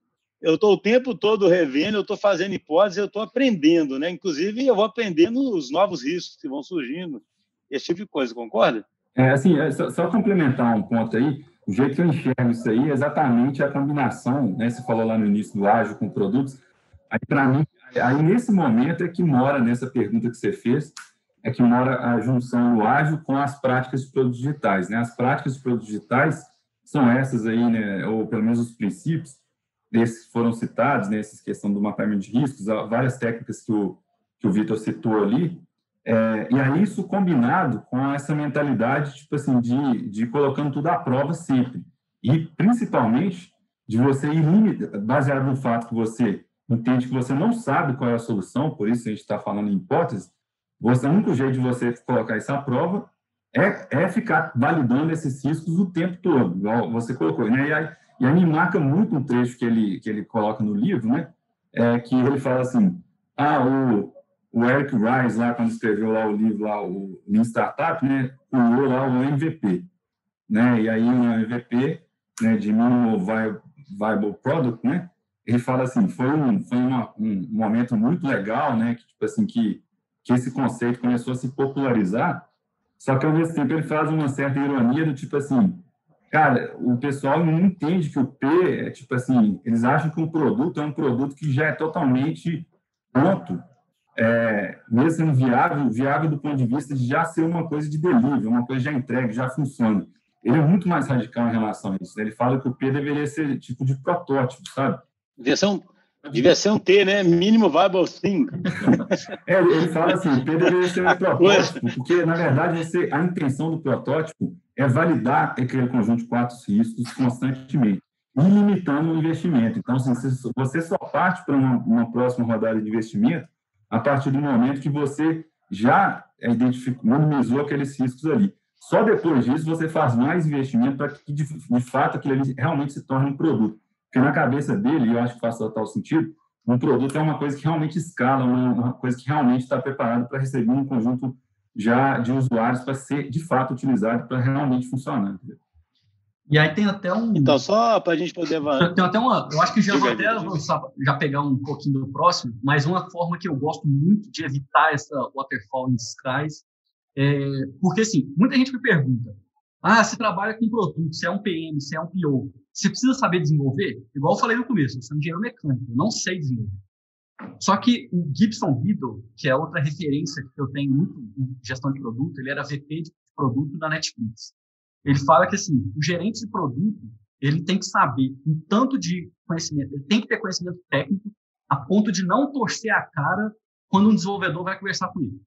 A: eu estou o tempo todo revendo, eu estou fazendo hipóteses, eu estou aprendendo, né? Inclusive, eu vou aprendendo os novos riscos que vão surgindo, esse tipo de coisa, concorda?
B: É, assim, é, só, só, complementar um ponto aí, o jeito que eu enxergo isso aí é exatamente a combinação, né? Você falou lá no início do ágil com produtos, aí para mim, aí nesse momento é que mora nessa pergunta que você fez, é que mora a junção do ágil com as práticas de produtos digitais, né? As práticas de produtos digitais são essas aí, né? Ou pelo menos os princípios, desses foram citados, né, essa questão do mapeamento de riscos, várias técnicas que o, que o Vitor citou ali, é, e aí isso combinado com essa mentalidade, tipo assim, de, de colocando tudo à prova sempre, e principalmente de você ir baseado no fato que você entende que você não sabe qual é a solução, por isso a gente está falando em hipótese, você, o único jeito de você colocar isso à prova é, é ficar validando esses riscos o tempo todo, igual você colocou, né? E aí, e aí me marca muito um trecho que ele, que ele coloca no livro, né? É, que ele fala assim, ah, o, o Eric Rice, lá, quando escreveu lá o livro, lá, o Lean Startup, né? Pulou lá o MVP, né? E aí o MVP, né, de Minimal Viable Product, né? Ele fala assim, foi um, foi uma, um momento muito legal, né? Que, tipo assim, que, que esse conceito começou a se popularizar, só que ao mesmo tempo ele faz uma certa ironia do tipo assim, Cara, o pessoal não entende que o P é tipo assim, eles acham que um produto é um produto que já é totalmente pronto, é, mesmo sendo viável, viável do ponto de vista de já ser uma coisa de delivery, uma coisa já entregue, já funciona. Ele é muito mais radical em relação a isso. Né? Ele fala que o P deveria ser tipo de protótipo, sabe?
A: Um, devia ser um T, né? Mínimo viable thing.
B: é, ele fala assim, o P deveria ser um protótipo, porque, na verdade, você, a intenção do protótipo é validar aquele conjunto de quatro riscos constantemente, ilimitando o investimento. Então, assim, você só parte para uma, uma, próxima rodada de investimento a partir do momento que você já identificou, minimizou aqueles riscos ali. Só depois disso você faz mais investimento para que, de, de fato, aquilo ali realmente se torne um produto. Porque na cabeça dele, eu acho que faz total sentido, um produto é uma coisa que realmente escala, uma, uma coisa que realmente está preparado para receber um conjunto já de usuários para ser de fato utilizado para realmente funcionar. Entendeu?
C: E aí tem até um.
A: Então, só para a gente poder.
C: Tem até uma. Eu acho que já vou até já pegar um pouquinho do próximo, mas uma forma que eu gosto muito de evitar essa waterfall in skies é. Porque, assim, muita gente me pergunta: ah, você trabalha com produto, você é um PM, você é um PO, você precisa saber desenvolver? Igual eu falei no começo, eu sou engenheiro mecânico, eu não sei desenvolver. Só que o Gibson Biddle, que é outra referência que eu tenho muito em gestão de produto, ele era VP de produto da Netflix. Ele fala que assim, o gerente de produto, ele tem que saber um tanto de conhecimento, ele tem que ter conhecimento técnico a ponto de não torcer a cara quando um desenvolvedor vai conversar com ele.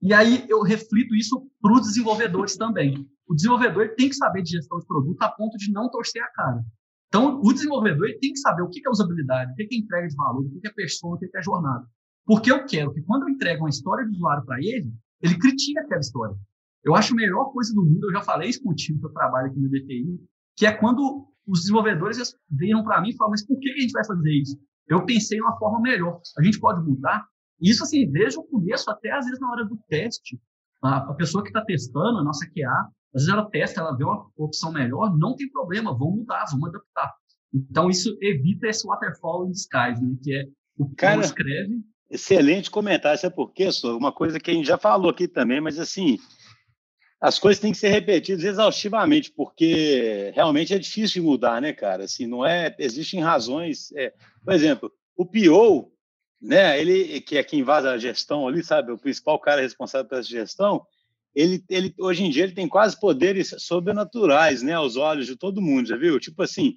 C: E aí eu reflito isso para os desenvolvedores também. O desenvolvedor tem que saber de gestão de produto a ponto de não torcer a cara. Então, o desenvolvedor tem que saber o que é usabilidade, o que é entrega de valor, o que é persona, o que é jornada. Porque eu quero que quando eu entrego uma história de usuário para ele, ele critique aquela história. Eu acho a melhor coisa do mundo, eu já falei isso contigo que eu trabalho aqui no DTI, que é quando os desenvolvedores viram para mim e falam, mas por que a gente vai fazer isso? Eu pensei em uma forma melhor. A gente pode mudar? Isso, assim, desde o começo até às vezes na hora do teste. A, pessoa que está testando, a nossa QA, às vezes ela testa, ela vê uma opção melhor, não tem problema, vamos mudar, vamos adaptar. Então, isso evita esse waterfall in skies, né? Que é o que Cara, escreve.
A: Excelente comentário, sabe por quê, Sô? Uma coisa que a gente já falou aqui também, mas assim, as coisas têm que ser repetidas exaustivamente, porque realmente é difícil de mudar, né, cara? Assim, não é. Existem razões. É, por exemplo, o PO, né? Ele que é quem vaza a gestão ali, sabe? O principal cara responsável pela gestão ele, ele hoje em dia ele tem quase poderes sobrenaturais, né, aos olhos de todo mundo, já viu? Tipo assim,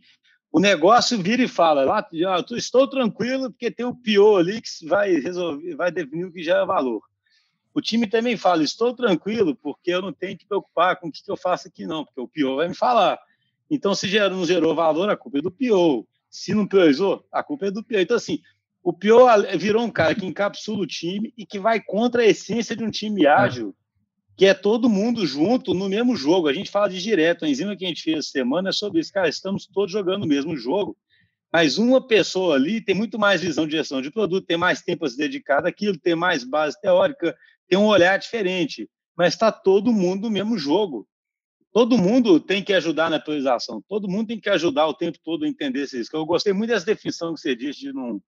A: o negócio vira e fala, lá, ah, estou tranquilo porque tem o pior ali que vai resolver, vai definir o que já é valor. O time também fala, estou tranquilo porque eu não tenho que preocupar com o que, eu faço aqui não, porque o pior vai me falar. Então, se gerou, não gerou valor, a culpa é do pior. Se não priorizou, a culpa é do pior. Então, assim, o pior virou um cara que encapsula o time e que vai contra a essência de um time ágil que é todo mundo junto no mesmo jogo. A gente fala de direto, a enzima que a gente fez essa semana é sobre isso. Cara, estamos todos jogando o mesmo jogo, mas uma pessoa ali tem muito mais visão de gestão de produto, tem mais tempo a se dedicar àquilo, tem mais base teórica, tem um olhar diferente. mas está todo mundo no mesmo jogo. Todo mundo tem que ajudar na atualização, todo mundo tem que ajudar o tempo todo a entender risco. Eu gostei muito dessa definição que você disse de não,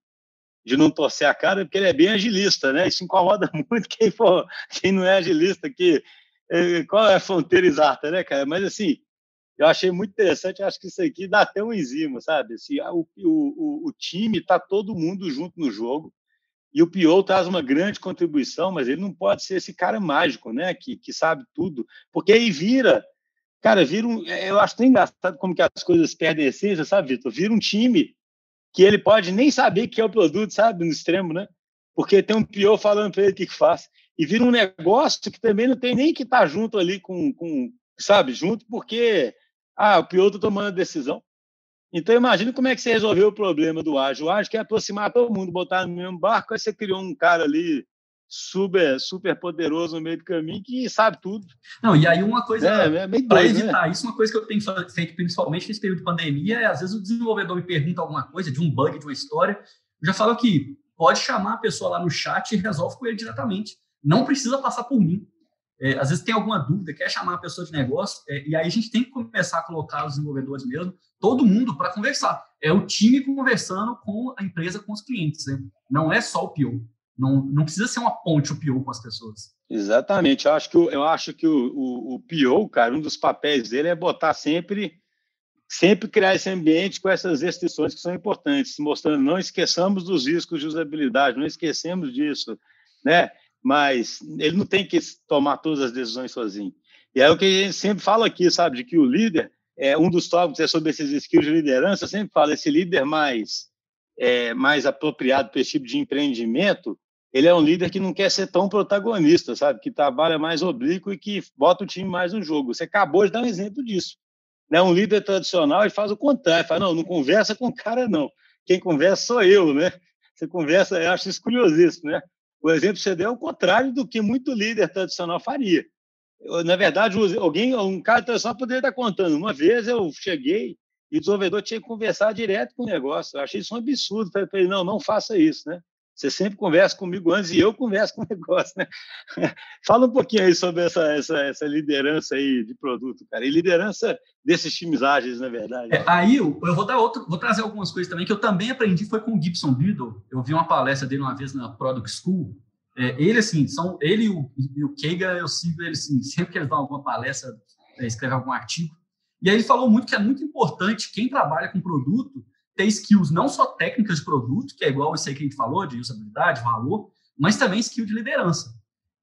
A: de não torcer a cara, porque ele é bem agilista, né? Isso incomoda muito quem, for, quem não é agilista, que é, qual é a fronteira exata, né, cara? Mas assim, eu achei muito interessante, acho que isso aqui dá até um enzima, sabe? Assim, o, o, o time está todo mundo junto no jogo, e o Pio traz uma grande contribuição, mas ele não pode ser esse cara mágico, né? Que, que sabe tudo, porque aí vira Cara, vira um, é, eu acho tão engraçado como que as coisas perdem essência, sabe, Vitor? Vira um time que ele pode nem saber que é o produto, sabe, no extremo, né? Porque tem um pior falando para ele o que, que faz. E vira um negócio que também não tem nem que estar tá junto ali com, com, sabe, junto, porque ah, o pior está tomando a decisão. Então, imagina como é que você resolveu o problema do ágil. O ágil quer aproximar todo mundo, botar no mesmo barco, aí você criou um cara ali super, super poderoso no meio do caminho que sabe tudo.
C: Não, e aí uma coisa, é, é para evitar né? isso, uma coisa que eu tenho feito principalmente nesse período de pandemia é, às vezes, o desenvolvedor me pergunta alguma coisa, de um bug, de uma história, eu já falo que pode chamar a pessoa lá no chat e resolve com ele diretamente. Não precisa passar por mim. É, às vezes tem alguma dúvida, quer chamar a pessoa de negócio, é, e aí a gente tem que começar a colocar os desenvolvedores mesmo, todo mundo para conversar. É o time conversando com a empresa, com os clientes. Né? Não é só o PO. Não, não precisa ser uma ponte o PO com as pessoas.
A: Exatamente. Eu acho que, eu acho que o, o, o PO, cara, um dos papéis dele é botar sempre sempre criar esse ambiente com essas restrições que são importantes, mostrando não esqueçamos dos riscos de usabilidade, não esquecemos disso, né? Mas ele não tem que tomar todas as decisões sozinho. E é o que a gente sempre fala aqui, sabe, de que o líder é um dos tópicos é sobre esses skills de liderança. Eu sempre falo esse líder mais é, mais apropriado para esse tipo de empreendimento ele é um líder que não quer ser tão protagonista, sabe? Que trabalha mais oblíquo e que bota o time mais no jogo. Você acabou de dar um exemplo disso. Né? Um líder tradicional ele faz o contrário, fala, não, não conversa com o cara, não. Quem conversa sou eu, né? Você conversa, eu acho isso curiosíssimo, né? O exemplo que você deu é o contrário do que muito líder tradicional faria. Eu, na verdade, alguém, um cara tradicional poderia estar contando. Uma vez eu cheguei e o desenvolvedor tinha que conversar direto com o negócio. Eu achei isso um absurdo. Falei não, não faça isso, né? Você sempre conversa comigo antes e eu converso com o negócio, né? Fala um pouquinho aí sobre essa, essa, essa liderança aí de produto, cara. E liderança desses times ágeis, na verdade.
C: É, aí eu, vou dar outro, vou trazer algumas coisas também que eu também aprendi foi com o Gibson Biddle. Eu vi uma palestra dele uma vez na Product School. É, ele, assim, são, ele e o, e o Keiga, eu sigo ele, assim, sempre que eles dão alguma palestra, é, escreve algum artigo. E aí ele falou muito que é muito importante quem trabalha com produto ter skills não só técnicas de produto, que é igual isso aí que a gente falou, de usabilidade, valor, mas também skill de liderança.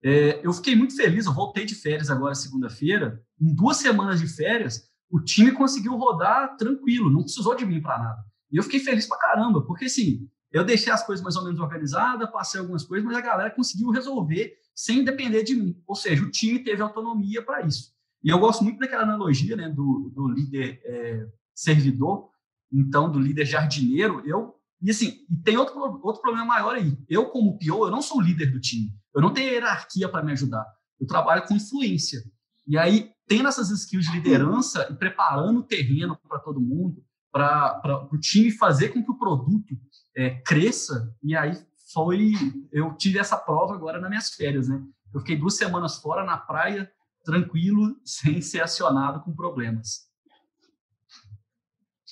C: É, eu fiquei muito feliz, eu voltei de férias agora segunda-feira, em duas semanas de férias, o time conseguiu rodar tranquilo, não precisou de mim para nada. E eu fiquei feliz para caramba, porque assim, eu deixei as coisas mais ou menos organizadas, passei algumas coisas, mas a galera conseguiu resolver sem depender de mim. Ou seja, o time teve autonomia para isso. E eu gosto muito daquela analogia né, do, do líder é, servidor, então, do líder jardineiro, eu. E assim, e tem outro, outro problema maior aí. Eu, como PO, eu não sou o líder do time. Eu não tenho hierarquia para me ajudar. Eu trabalho com influência. E aí, tendo essas skills de liderança e preparando o terreno para todo mundo, para o time fazer com que o produto é, cresça. E aí foi. Eu tive essa prova agora nas minhas férias, né? Eu fiquei duas semanas fora na praia, tranquilo, sem ser acionado com problemas.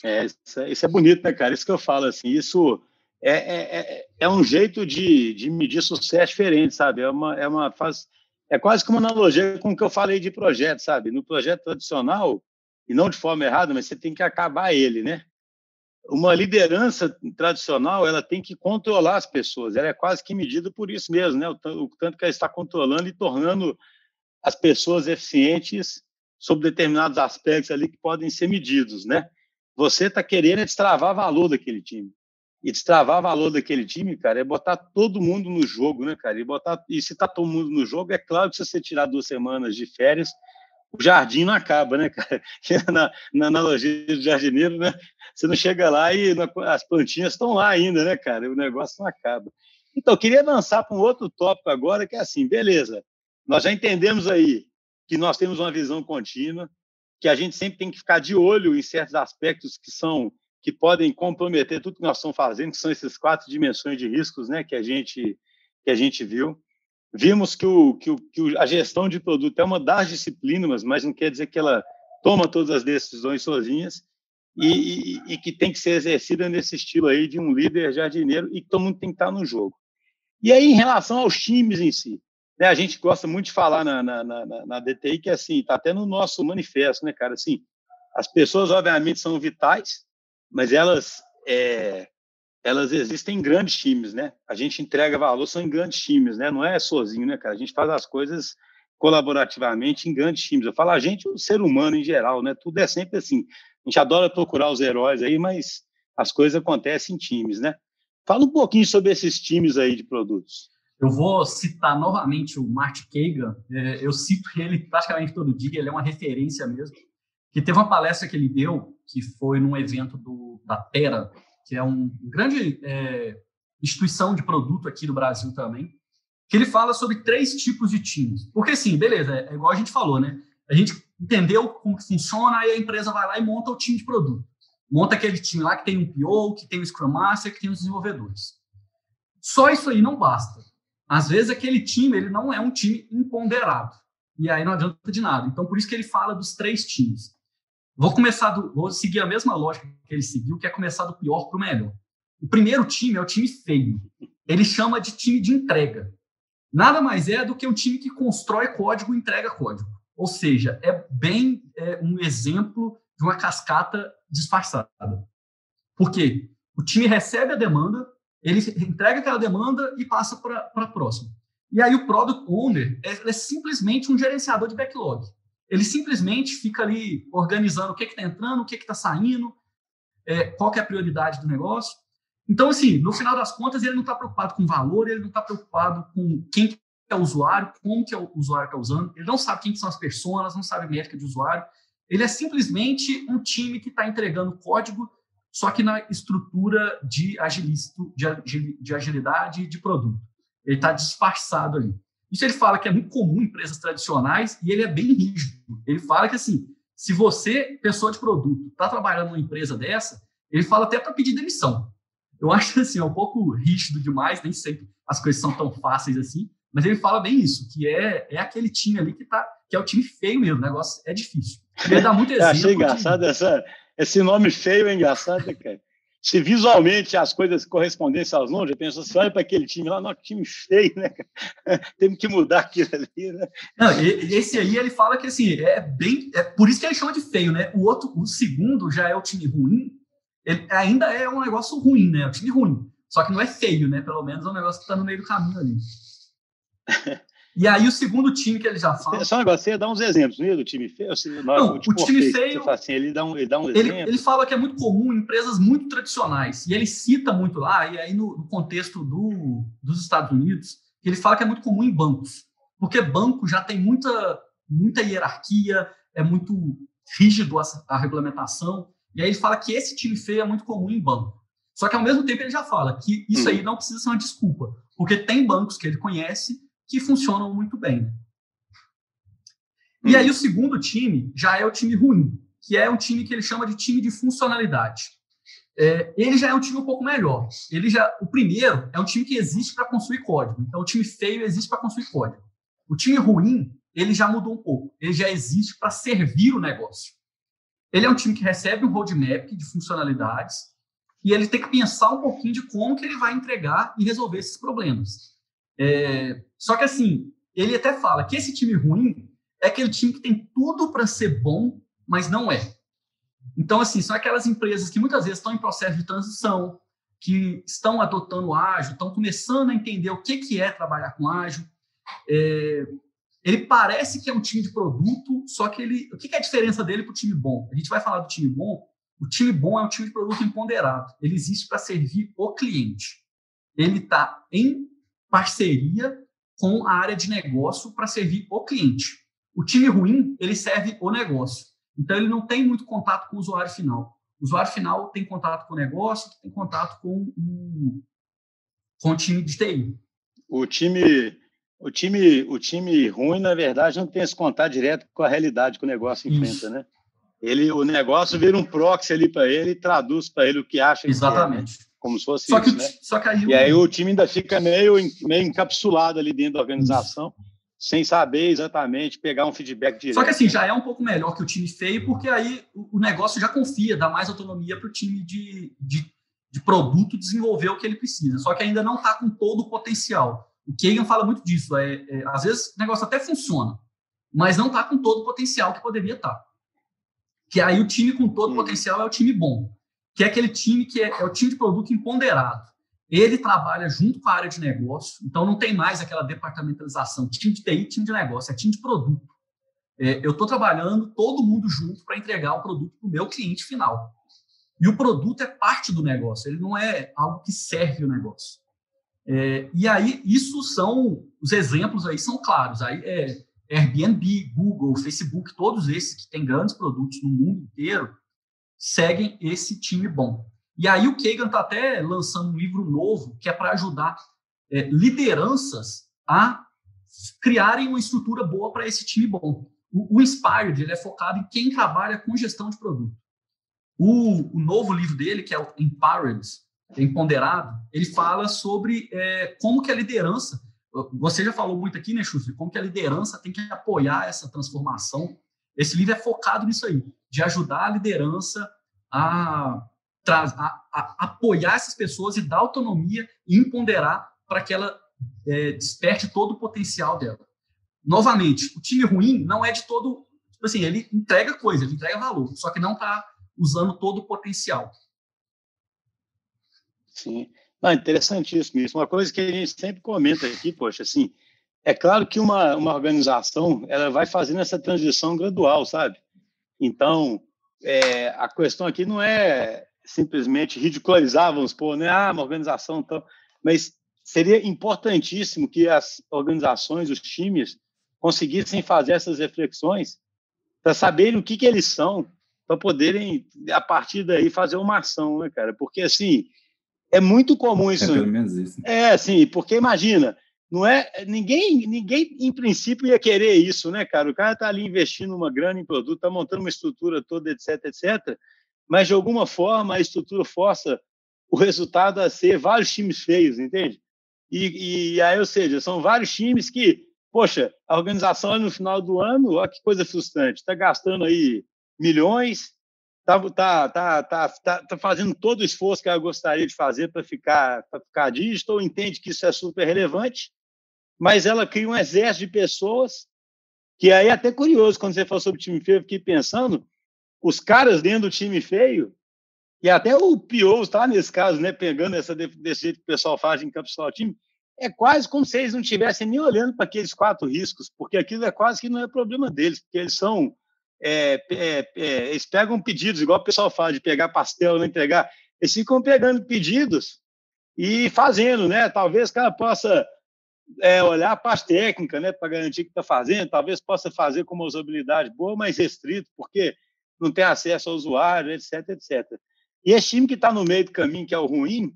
A: É, isso, é, isso é bonito, né, cara? Isso que eu falo, assim, isso é, é, é, é um jeito de, de medir sucesso diferente, sabe? É uma, é uma faz, é quase como uma analogia com o que eu falei de projeto, sabe? No projeto tradicional, e não de forma errada, mas você tem que acabar ele, né? Uma liderança tradicional, ela tem que controlar as pessoas, ela é quase que medida por isso mesmo, né? O, o tanto que ela está controlando e tornando as pessoas eficientes sobre determinados aspectos ali que podem ser medidos, né? Você está querendo destravar valor daquele time. E destravar valor daquele time, cara, é botar todo mundo no jogo, né, cara? E, botar, e se tá todo mundo no jogo, é claro que se você tirar duas semanas de férias, o jardim não acaba, né, cara? Na, na analogia do jardineiro, né? Você não chega lá e as plantinhas estão lá ainda, né, cara? O negócio não acaba. Então, eu queria avançar para um outro tópico agora, que é assim, beleza, nós já entendemos aí que nós temos uma visão contínua, que a gente sempre tem que ficar de olho em certos aspectos que são que podem comprometer tudo que nós estamos fazendo, que são essas quatro dimensões de riscos, né, que a gente que a gente viu. vimos que, o, que, o, que a gestão de produto é uma das disciplinas, mas não quer dizer que ela toma todas as decisões sozinhas e, e, e, que tem que ser exercida nesse estilo aí de um líder jardineiro e que todo mundo tem que estar no jogo. E aí, em relação aos times em si, né, a gente gosta muito de falar na, na, na, na DTI que, assim, está até no nosso manifesto, né, cara? Assim, as pessoas, obviamente, são vitais, mas elas, é, elas existem em grandes times, né? A gente entrega valor, são em grandes times, né? Não é sozinho, né, cara? A gente faz as coisas colaborativamente em grandes times. Eu falo a gente, o ser humano em geral, né? Tudo é sempre assim. A gente adora procurar os heróis aí, mas as coisas acontecem em times, né? Fala um pouquinho sobre esses times aí de produtos.
C: Eu vou citar novamente o Martin Kagan. É, eu cito ele praticamente todo dia, ele é uma referência mesmo. Que teve uma palestra que ele deu, que foi num evento do, da Terra, que é uma grande é, instituição de produto aqui do Brasil também, que ele fala sobre três tipos de times. Porque, sim, beleza, é, é igual a gente falou, né? A gente entendeu como que funciona, aí a empresa vai lá e monta o time de produto. Monta aquele time lá que tem um PO, que tem um Scrum Master, que tem os desenvolvedores. Só isso aí não basta. Às vezes aquele time ele não é um time imponderado. E aí não adianta de nada. Então, por isso que ele fala dos três times. Vou começar do, vou seguir a mesma lógica que ele seguiu, que é começar do pior para o melhor. O primeiro time é o time feio. Ele chama de time de entrega. Nada mais é do que um time que constrói código e entrega código. Ou seja, é bem é, um exemplo de uma cascata disfarçada. Por quê? O time recebe a demanda, ele entrega aquela demanda e passa para a próxima. E aí o Product Owner é, é simplesmente um gerenciador de backlog. Ele simplesmente fica ali organizando o que está entrando, o que está saindo, é, qual é a prioridade do negócio. Então, assim, no final das contas, ele não está preocupado com valor, ele não está preocupado com quem é o usuário, como que é o usuário está usando, ele não sabe quem são as pessoas, não sabe métrica de usuário. Ele é simplesmente um time que está entregando código, só que na estrutura de, agilisto, de agilidade de produto. Ele está disfarçado ali. Isso ele fala que é muito comum em empresas tradicionais e ele é bem rígido. Ele fala que, assim, se você, pessoa de produto, está trabalhando numa empresa dessa, ele fala até para pedir demissão. Eu acho assim, é um pouco rígido demais, nem sempre as coisas são tão fáceis assim, mas ele fala bem isso, que é, é aquele time ali que tá, que é o time feio mesmo, o negócio é difícil. Ele dá muito exemplo.
A: Eu achei engraçado de... essa, esse nome feio é engraçado, né, cara se visualmente as coisas correspondessem aos nomes, já pensou, você olha para aquele time lá, que time feio, né? Temos que mudar aquilo ali, né?
C: Não, esse aí ele fala que assim, é bem. É por isso que ele chama de feio, né? O outro, o segundo já é o time ruim, ele ainda é um negócio ruim, né? É um time ruim. Só que não é feio, né? Pelo menos é um negócio que está no meio do caminho ali. E aí o segundo time que ele já fala.
A: Só um negócio, você dá uns exemplos né, do time feio?
C: Não, o, time feio.
A: Assim, ele dá um, ele dá um
C: ele, exemplo. Ele fala que é muito comum em empresas muito tradicionais. E ele cita muito lá, e aí no, no contexto do, dos Estados Unidos, ele fala que é muito comum em bancos. Porque banco já tem muita, muita hierarquia, é muito rígido a, a regulamentação. E aí ele fala que esse time feio é muito comum em banco. Só que ao mesmo tempo ele já fala que isso hum. aí não precisa ser uma desculpa. Porque tem bancos que ele conhece que funcionam muito bem. E aí o segundo time já é o time ruim, que é um time que ele chama de time de funcionalidade. É, ele já é um time um pouco melhor. Ele já, o primeiro é um time que existe para construir código. Então o time feio existe para construir código. O time ruim ele já mudou um pouco. Ele já existe para servir o negócio. Ele é um time que recebe um roadmap de funcionalidades e ele tem que pensar um pouquinho de como que ele vai entregar e resolver esses problemas. É, só que assim, ele até fala que esse time ruim é aquele time que tem tudo para ser bom, mas não é. Então, assim, são aquelas empresas que muitas vezes estão em processo de transição, que estão adotando ágil, estão começando a entender o que, que é trabalhar com ágil. É, ele parece que é um time de produto, só que ele. O que, que é a diferença dele para o time bom? A gente vai falar do time bom. O time bom é um time de produto empoderado. Ele existe para servir o cliente. Ele está em parceria com a área de negócio para servir o cliente. O time ruim, ele serve o negócio. Então, ele não tem muito contato com o usuário final. O usuário final tem contato com o negócio, tem contato com o, com o time de TI.
A: O time, o, time, o time ruim, na verdade, não tem esse contato direto com a realidade que o negócio enfrenta, Isso. né? Ele, o negócio vira um proxy ali para ele e traduz para ele o que acha
C: Exatamente.
A: Que é, né? Como se fosse
C: só
A: isso,
C: que,
A: né?
C: Só aí
A: e aí o time ainda fica meio, meio encapsulado ali dentro da organização, sem saber exatamente pegar um feedback direto.
C: Só que assim, né? já é um pouco melhor que o time feio, porque aí o negócio já confia, dá mais autonomia para o time de, de, de, produto desenvolver o que ele precisa. Só que ainda não está com todo o potencial. O Kagan fala muito disso. É, é, às vezes o negócio até funciona, mas não está com todo o potencial que poderia estar. Tá. Que aí o time com todo o potencial é o time bom, que é aquele time que é, é o time de produto empoderado. Ele trabalha junto com a área de negócio, então não tem mais aquela departamentalização, time de TI, time de negócio, é time de produto. É, eu estou trabalhando todo mundo junto para entregar o produto para o meu cliente final. E o produto é parte do negócio, ele não é algo que serve o negócio. É, e aí, isso são, os exemplos aí são claros. Aí é Airbnb, Google, Facebook, todos esses que têm grandes produtos no mundo inteiro, seguem esse time bom. E aí o Kagan está até lançando um livro novo que é para ajudar é, lideranças a criarem uma estrutura boa para esse time bom. O, o Inspired ele é focado em quem trabalha com gestão de produto. O, o novo livro dele, que é o Empowered, Empoderado, ele fala sobre é, como que a liderança você já falou muito aqui, né, Schuster, como que a liderança tem que apoiar essa transformação. Esse livro é focado nisso aí, de ajudar a liderança a, a, a apoiar essas pessoas e dar autonomia e empoderar para que ela é, desperte todo o potencial dela. Novamente, o time ruim não é de todo. Tipo assim, ele entrega coisa, ele entrega valor, só que não está usando todo o potencial.
A: Sim. Não, interessantíssimo isso. Uma coisa que a gente sempre comenta aqui, poxa, assim, é claro que uma, uma organização ela vai fazendo essa transição gradual, sabe? Então, é, a questão aqui não é simplesmente ridicularizar, vamos supor, né? Ah, uma organização, então, mas seria importantíssimo que as organizações, os times, conseguissem fazer essas reflexões para saberem o que, que eles são, para poderem, a partir daí, fazer uma ação, né, cara? Porque, assim, é muito comum isso. É
B: pelo menos isso.
A: É, sim, porque imagina, não é ninguém, ninguém em princípio ia querer isso, né, cara? O cara está ali investindo uma grana em produto, está montando uma estrutura toda, etc, etc. Mas de alguma forma a estrutura força o resultado a ser vários times feios, entende? E, e aí, ou seja, são vários times que, poxa, a organização no final do ano, olha que coisa frustrante, está gastando aí milhões, tá, tá, tá, tá, tá, tá fazendo todo o esforço que ela gostaria de fazer para ficar, ficar digital, entende que isso é super relevante, mas ela cria um exército de pessoas que aí é até curioso, quando você falou sobre time feio, eu fiquei pensando, os caras dentro do time feio, e até o Pio está nesse caso, né, pegando essa desse jeito que o pessoal faz em encapsular o time, é quase como se eles não estivessem nem olhando para aqueles quatro riscos, porque aquilo é quase que não é problema deles, porque eles são é, é, é, eles pegam pedidos, igual o pessoal fala de pegar pastel não entregar, eles ficam pegando pedidos e fazendo, né? Talvez o cara possa é, olhar a parte técnica, né, para garantir que está fazendo, talvez possa fazer com uma usabilidade boa, mas restrito, porque não tem acesso ao usuário, etc, etc. E esse time que está no meio do caminho, que é o ruim,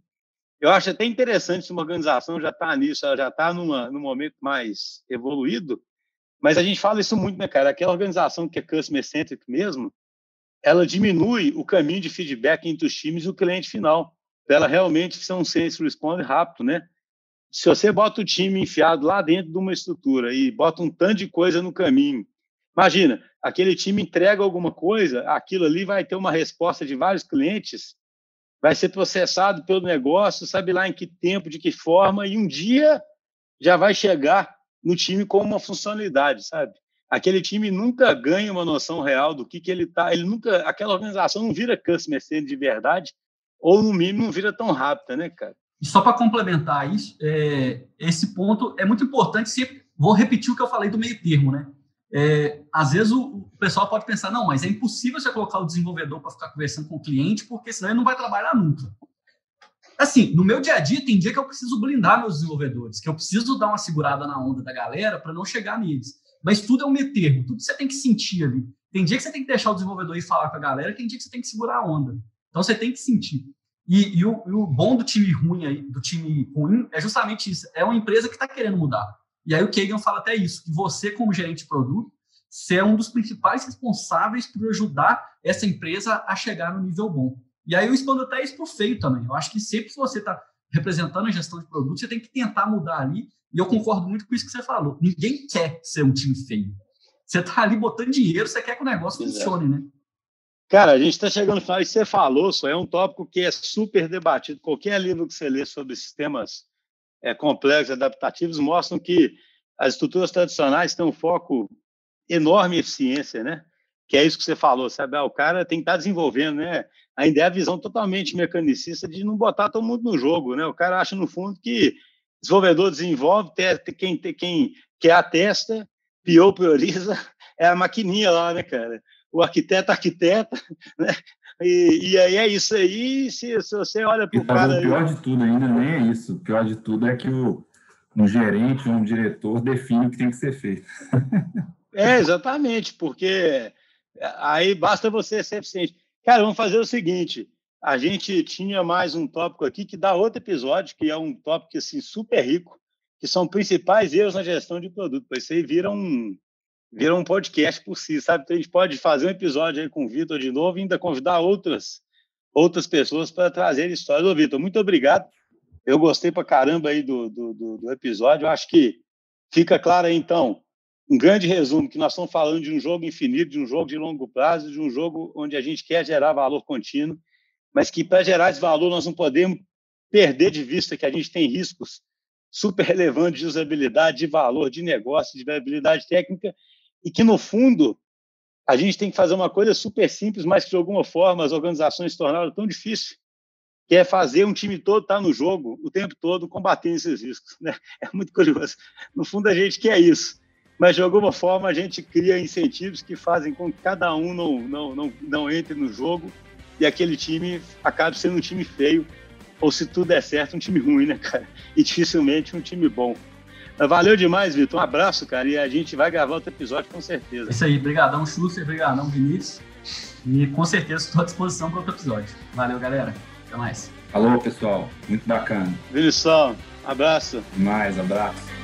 A: eu acho até interessante se uma organização já está nisso, ela já está num momento mais evoluído, mas a gente fala isso muito, né, cara? Aquela organização que é customer centric mesmo, ela diminui o caminho de feedback entre os times e o cliente final. Ela realmente ser um sense responde rápido, né? Se você bota o time enfiado lá dentro de uma estrutura e bota um tanto de coisa no caminho, imagina, aquele time entrega alguma coisa, aquilo ali vai ter uma resposta de vários clientes, vai ser processado pelo negócio, sabe lá em que tempo, de que forma, e um dia já vai chegar no time como uma funcionalidade, sabe? Aquele time nunca ganha uma noção real do que, que ele tá, ele nunca, aquela organização não vira customer center de verdade, ou no mínimo não vira tão rápida, né, cara?
C: E só para complementar isso, é, esse ponto é muito importante. Sempre vou repetir o que eu falei do meio termo, né? É, às vezes o, o, pessoal pode pensar, não, mas é impossível você colocar o desenvolvedor para ficar conversando com o cliente, porque senão ele não vai trabalhar nunca. Assim, no meu dia a dia, tem dia que eu preciso blindar meus desenvolvedores, que eu preciso dar uma segurada na onda da galera para não chegar neles. Mas tudo é um meio termo, tudo você tem que sentir ali. Tem dia que você tem que deixar o desenvolvedor ir falar com a galera, tem dia que você tem que segurar a onda. Então você tem que sentir. E, e, o, e o, bom do time ruim aí, do time ruim, é justamente isso. É uma empresa que está querendo mudar. E aí o Kagan fala até isso, que você, como gerente de produto, você é um dos principais responsáveis por ajudar essa empresa a chegar no nível bom. E aí eu expando até isso para o feio também. Eu acho que sempre que você está representando a gestão de produto, você tem que tentar mudar ali. E eu concordo muito com isso que você falou. Ninguém quer ser um time feio. Você está ali botando dinheiro, você quer que o negócio Exato. funcione, né?
A: Cara, a gente está chegando no final e você falou, só é um tópico que é super debatido. Qualquer livro que você lê sobre sistemas é, complexos, adaptativos, mostram que as estruturas tradicionais têm um foco enorme em eficiência, né? Que é isso que você falou, sabe? Ah, o cara tem que estar tá desenvolvendo, né? Ainda é a visão totalmente mecanicista de não botar todo mundo no jogo, né? O cara acha, no fundo, que desenvolvedor desenvolve, quem, quem quer atesta, PO prioriza, é a maquininha lá, né, cara? O arquiteto, arquiteta, né? E, e aí é isso aí, se, se você olha para o cara...
B: O pior de tudo ainda nem é isso, o pior de tudo é que o, um gerente, um diretor define o que tem que ser feito.
A: É, exatamente, porque aí basta você ser eficiente. Cara, vamos fazer o seguinte, a gente tinha mais um tópico aqui que dá outro episódio, que é um tópico assim, super rico, que são principais erros na gestão de produto. Isso aí vira um, vira um podcast por si, sabe? Então a gente pode fazer um episódio aí com o Vitor de novo e ainda convidar outras, outras pessoas para trazer histórias. Ô, Vitor, muito obrigado. Eu gostei para caramba aí do, do, do, episódio. Eu acho que fica claro aí, então, um grande resumo, que nós estamos falando de um jogo infinito, de um jogo de longo prazo, de um jogo onde a gente quer gerar valor contínuo, mas que para gerar esse valor nós não podemos perder de vista que a gente tem riscos super relevantes de usabilidade, de valor, de negócio, de viabilidade técnica, e que, no fundo, a gente tem que fazer uma coisa super simples, mas que, de alguma forma, as organizações se tornaram tão difíceis que é fazer um time todo estar tá no jogo o tempo todo combatendo esses riscos. Né? É muito curioso. No fundo, a gente quer isso, mas de alguma forma a gente cria incentivos que fazem com que cada um não, não, não, não entre no jogo e aquele time acabe sendo um time feio, ou se tudo der certo, um time ruim, né, cara? E dificilmente um time bom. Valeu demais, Vitor. Um abraço, cara. E a gente vai gravar outro episódio com certeza.
C: Isso aí. Obrigadão, Schuster. Obrigadão, Vinícius. E com certeza estou à disposição para outro episódio. Valeu, galera. Até mais.
B: Alô, pessoal. Muito bacana.
A: Vinição, abraço.
B: Mais, abraço.